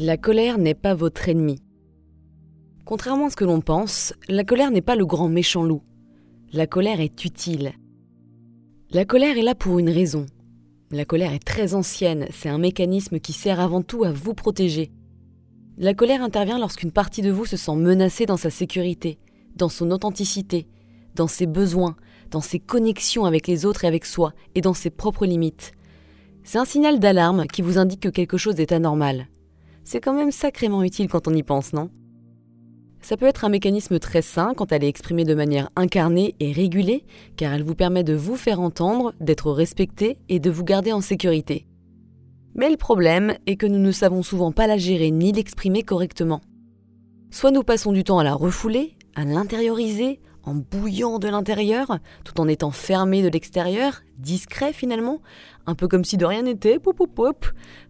La colère n'est pas votre ennemi. Contrairement à ce que l'on pense, la colère n'est pas le grand méchant loup. La colère est utile. La colère est là pour une raison. La colère est très ancienne, c'est un mécanisme qui sert avant tout à vous protéger. La colère intervient lorsqu'une partie de vous se sent menacée dans sa sécurité, dans son authenticité, dans ses besoins, dans ses connexions avec les autres et avec soi, et dans ses propres limites. C'est un signal d'alarme qui vous indique que quelque chose est anormal. C'est quand même sacrément utile quand on y pense, non? Ça peut être un mécanisme très sain quand elle est exprimée de manière incarnée et régulée, car elle vous permet de vous faire entendre, d'être respecté et de vous garder en sécurité. Mais le problème est que nous ne savons souvent pas la gérer ni l'exprimer correctement. Soit nous passons du temps à la refouler, à l'intérioriser, en bouillant de l'intérieur, tout en étant fermé de l'extérieur, discret finalement, un peu comme si de rien n'était.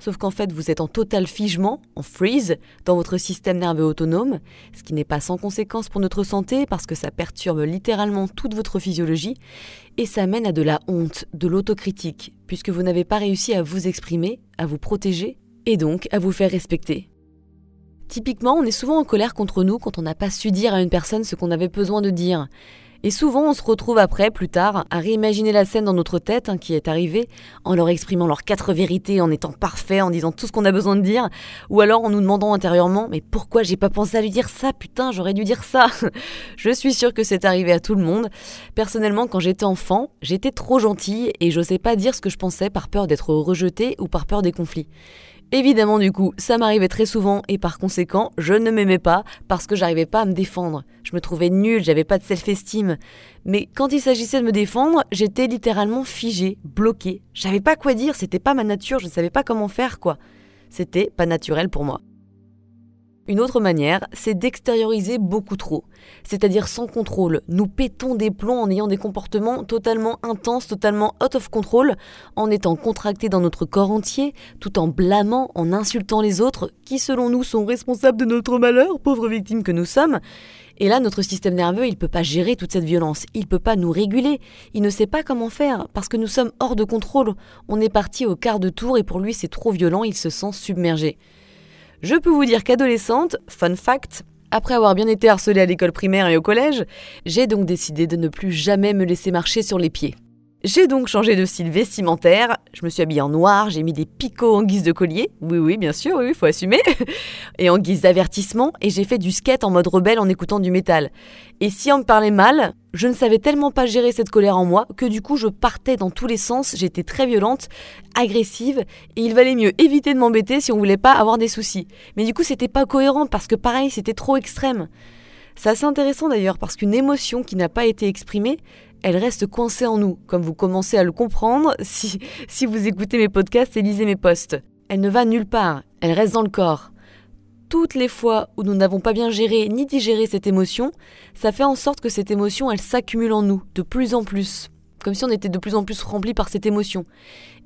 Sauf qu'en fait, vous êtes en total figement, en freeze, dans votre système nerveux autonome, ce qui n'est pas sans conséquence pour notre santé parce que ça perturbe littéralement toute votre physiologie et ça mène à de la honte, de l'autocritique, puisque vous n'avez pas réussi à vous exprimer, à vous protéger et donc à vous faire respecter. Typiquement, on est souvent en colère contre nous quand on n'a pas su dire à une personne ce qu'on avait besoin de dire. Et souvent, on se retrouve après, plus tard, à réimaginer la scène dans notre tête hein, qui est arrivée, en leur exprimant leurs quatre vérités, en étant parfait, en disant tout ce qu'on a besoin de dire, ou alors en nous demandant intérieurement Mais pourquoi j'ai pas pensé à lui dire ça? Putain, j'aurais dû dire ça Je suis sûre que c'est arrivé à tout le monde. Personnellement, quand j'étais enfant, j'étais trop gentille et j'osais pas dire ce que je pensais par peur d'être rejetée ou par peur des conflits. Évidemment, du coup, ça m'arrivait très souvent et par conséquent, je ne m'aimais pas parce que j'arrivais pas à me défendre. Je me trouvais nulle, j'avais pas de self-esteem. Mais quand il s'agissait de me défendre, j'étais littéralement figée, bloquée. J'avais pas quoi dire, c'était pas ma nature, je ne savais pas comment faire quoi. C'était pas naturel pour moi. Une autre manière, c'est d'extérioriser beaucoup trop, c'est-à-dire sans contrôle. Nous pétons des plombs en ayant des comportements totalement intenses, totalement out of control, en étant contractés dans notre corps entier, tout en blâmant, en insultant les autres, qui selon nous sont responsables de notre malheur, pauvres victimes que nous sommes. Et là, notre système nerveux, il ne peut pas gérer toute cette violence, il ne peut pas nous réguler, il ne sait pas comment faire, parce que nous sommes hors de contrôle. On est parti au quart de tour et pour lui c'est trop violent, il se sent submergé. Je peux vous dire qu'adolescente, fun fact, après avoir bien été harcelée à l'école primaire et au collège, j'ai donc décidé de ne plus jamais me laisser marcher sur les pieds. J'ai donc changé de style vestimentaire, je me suis habillée en noir, j'ai mis des picots en guise de collier, oui oui bien sûr, oui, il faut assumer, et en guise d'avertissement, et j'ai fait du skate en mode rebelle en écoutant du métal. Et si on me parlait mal, je ne savais tellement pas gérer cette colère en moi que du coup je partais dans tous les sens, j'étais très violente, agressive, et il valait mieux éviter de m'embêter si on voulait pas avoir des soucis. Mais du coup c'était pas cohérent parce que pareil c'était trop extrême. C'est assez intéressant d'ailleurs parce qu'une émotion qui n'a pas été exprimée, elle reste coincée en nous, comme vous commencez à le comprendre si, si vous écoutez mes podcasts et lisez mes posts. Elle ne va nulle part, elle reste dans le corps. Toutes les fois où nous n'avons pas bien géré ni digéré cette émotion, ça fait en sorte que cette émotion, elle s'accumule en nous, de plus en plus comme si on était de plus en plus rempli par cette émotion.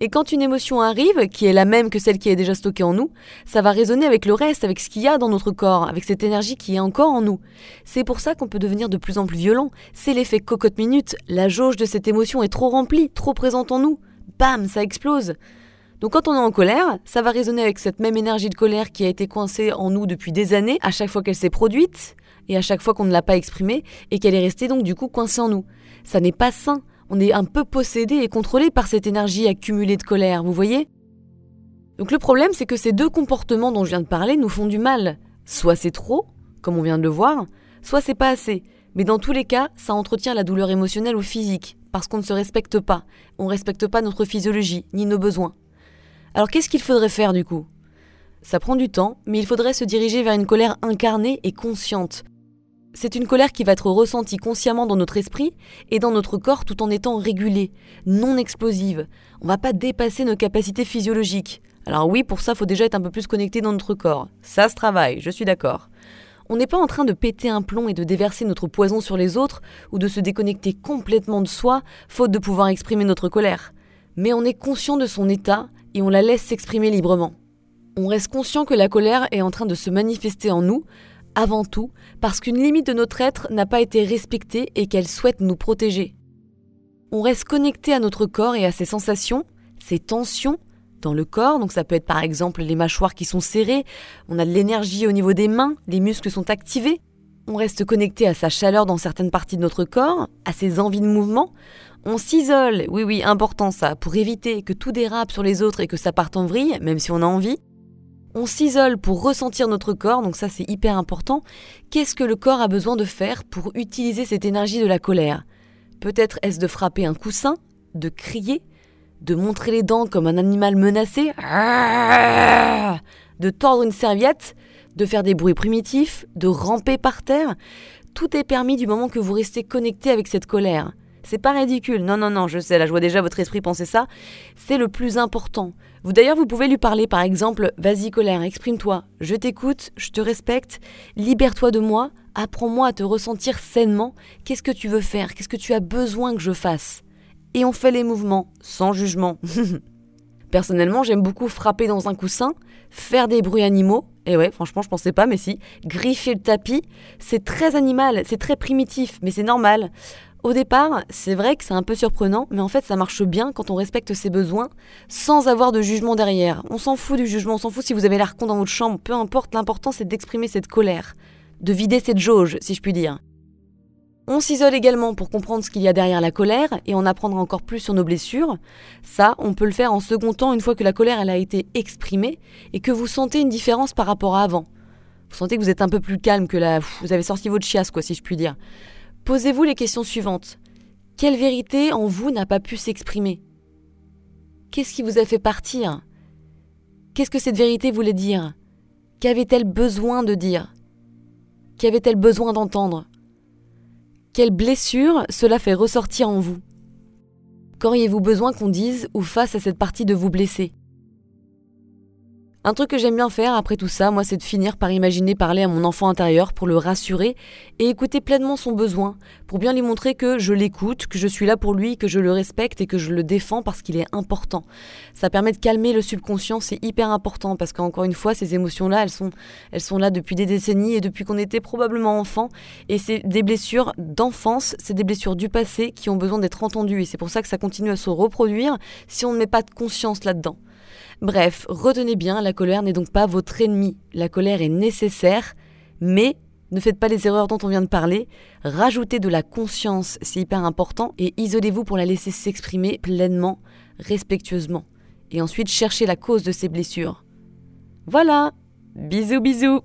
Et quand une émotion arrive, qui est la même que celle qui est déjà stockée en nous, ça va résonner avec le reste, avec ce qu'il y a dans notre corps, avec cette énergie qui est encore en nous. C'est pour ça qu'on peut devenir de plus en plus violent. C'est l'effet cocotte minute. La jauge de cette émotion est trop remplie, trop présente en nous. Bam, ça explose. Donc quand on est en colère, ça va résonner avec cette même énergie de colère qui a été coincée en nous depuis des années, à chaque fois qu'elle s'est produite, et à chaque fois qu'on ne l'a pas exprimée, et qu'elle est restée donc du coup coincée en nous. Ça n'est pas sain on est un peu possédé et contrôlé par cette énergie accumulée de colère, vous voyez? Donc le problème, c'est que ces deux comportements dont je viens de parler nous font du mal. Soit c'est trop, comme on vient de le voir, soit c'est pas assez. Mais dans tous les cas, ça entretient la douleur émotionnelle ou physique, parce qu'on ne se respecte pas. On ne respecte pas notre physiologie, ni nos besoins. Alors qu'est-ce qu'il faudrait faire du coup? Ça prend du temps, mais il faudrait se diriger vers une colère incarnée et consciente, c'est une colère qui va être ressentie consciemment dans notre esprit et dans notre corps tout en étant régulée, non explosive. On va pas dépasser nos capacités physiologiques. Alors oui, pour ça, faut déjà être un peu plus connecté dans notre corps. Ça se travaille, je suis d'accord. On n'est pas en train de péter un plomb et de déverser notre poison sur les autres ou de se déconnecter complètement de soi, faute de pouvoir exprimer notre colère. Mais on est conscient de son état et on la laisse s'exprimer librement. On reste conscient que la colère est en train de se manifester en nous, avant tout parce qu'une limite de notre être n'a pas été respectée et qu'elle souhaite nous protéger. On reste connecté à notre corps et à ses sensations, ses tensions, dans le corps, donc ça peut être par exemple les mâchoires qui sont serrées, on a de l'énergie au niveau des mains, les muscles sont activés, on reste connecté à sa chaleur dans certaines parties de notre corps, à ses envies de mouvement, on s'isole, oui oui, important ça, pour éviter que tout dérape sur les autres et que ça parte en vrille, même si on a envie. On s'isole pour ressentir notre corps, donc ça c'est hyper important. Qu'est-ce que le corps a besoin de faire pour utiliser cette énergie de la colère? Peut-être est-ce de frapper un coussin, de crier, de montrer les dents comme un animal menacé, de tordre une serviette, de faire des bruits primitifs, de ramper par terre? Tout est permis du moment que vous restez connecté avec cette colère. C'est pas ridicule. Non, non, non, je sais, là, je vois déjà votre esprit penser ça. C'est le plus important. Vous d'ailleurs, vous pouvez lui parler, par exemple, vas-y, colère, exprime-toi. Je t'écoute, je te respecte, libère-toi de moi, apprends-moi à te ressentir sainement. Qu'est-ce que tu veux faire? Qu'est-ce que tu as besoin que je fasse Et on fait les mouvements, sans jugement. Personnellement, j'aime beaucoup frapper dans un coussin, faire des bruits animaux. Et ouais, franchement, je pensais pas, mais si. Griffer le tapis, c'est très animal, c'est très primitif, mais c'est normal. Au départ, c'est vrai que c'est un peu surprenant, mais en fait ça marche bien quand on respecte ses besoins sans avoir de jugement derrière. On s'en fout du jugement, on s'en fout si vous avez l'air con dans votre chambre, peu importe, l'important c'est d'exprimer cette colère, de vider cette jauge, si je puis dire. On s'isole également pour comprendre ce qu'il y a derrière la colère et en apprendre encore plus sur nos blessures. Ça, on peut le faire en second temps une fois que la colère a été exprimée et que vous sentez une différence par rapport à avant. Vous sentez que vous êtes un peu plus calme, que là, vous avez sorti votre chiasse, quoi, si je puis dire. Posez-vous les questions suivantes. Quelle vérité en vous n'a pas pu s'exprimer? Qu'est-ce qui vous a fait partir? Qu'est-ce que cette vérité voulait dire? Qu'avait-elle besoin de dire? Qu'avait-elle besoin d'entendre? Quelle blessure cela fait ressortir en vous? Qu'auriez-vous besoin qu'on dise ou fasse à cette partie de vous blessée un truc que j'aime bien faire après tout ça, moi, c'est de finir par imaginer parler à mon enfant intérieur pour le rassurer et écouter pleinement son besoin, pour bien lui montrer que je l'écoute, que je suis là pour lui, que je le respecte et que je le défends parce qu'il est important. Ça permet de calmer le subconscient, c'est hyper important parce qu'encore une fois, ces émotions-là, elles sont, elles sont là depuis des décennies et depuis qu'on était probablement enfant. Et c'est des blessures d'enfance, c'est des blessures du passé qui ont besoin d'être entendues et c'est pour ça que ça continue à se reproduire si on ne met pas de conscience là-dedans. Bref, retenez bien, la colère n'est donc pas votre ennemi. La colère est nécessaire, mais ne faites pas les erreurs dont on vient de parler. Rajoutez de la conscience, c'est hyper important, et isolez-vous pour la laisser s'exprimer pleinement, respectueusement. Et ensuite, cherchez la cause de ces blessures. Voilà Bisous bisous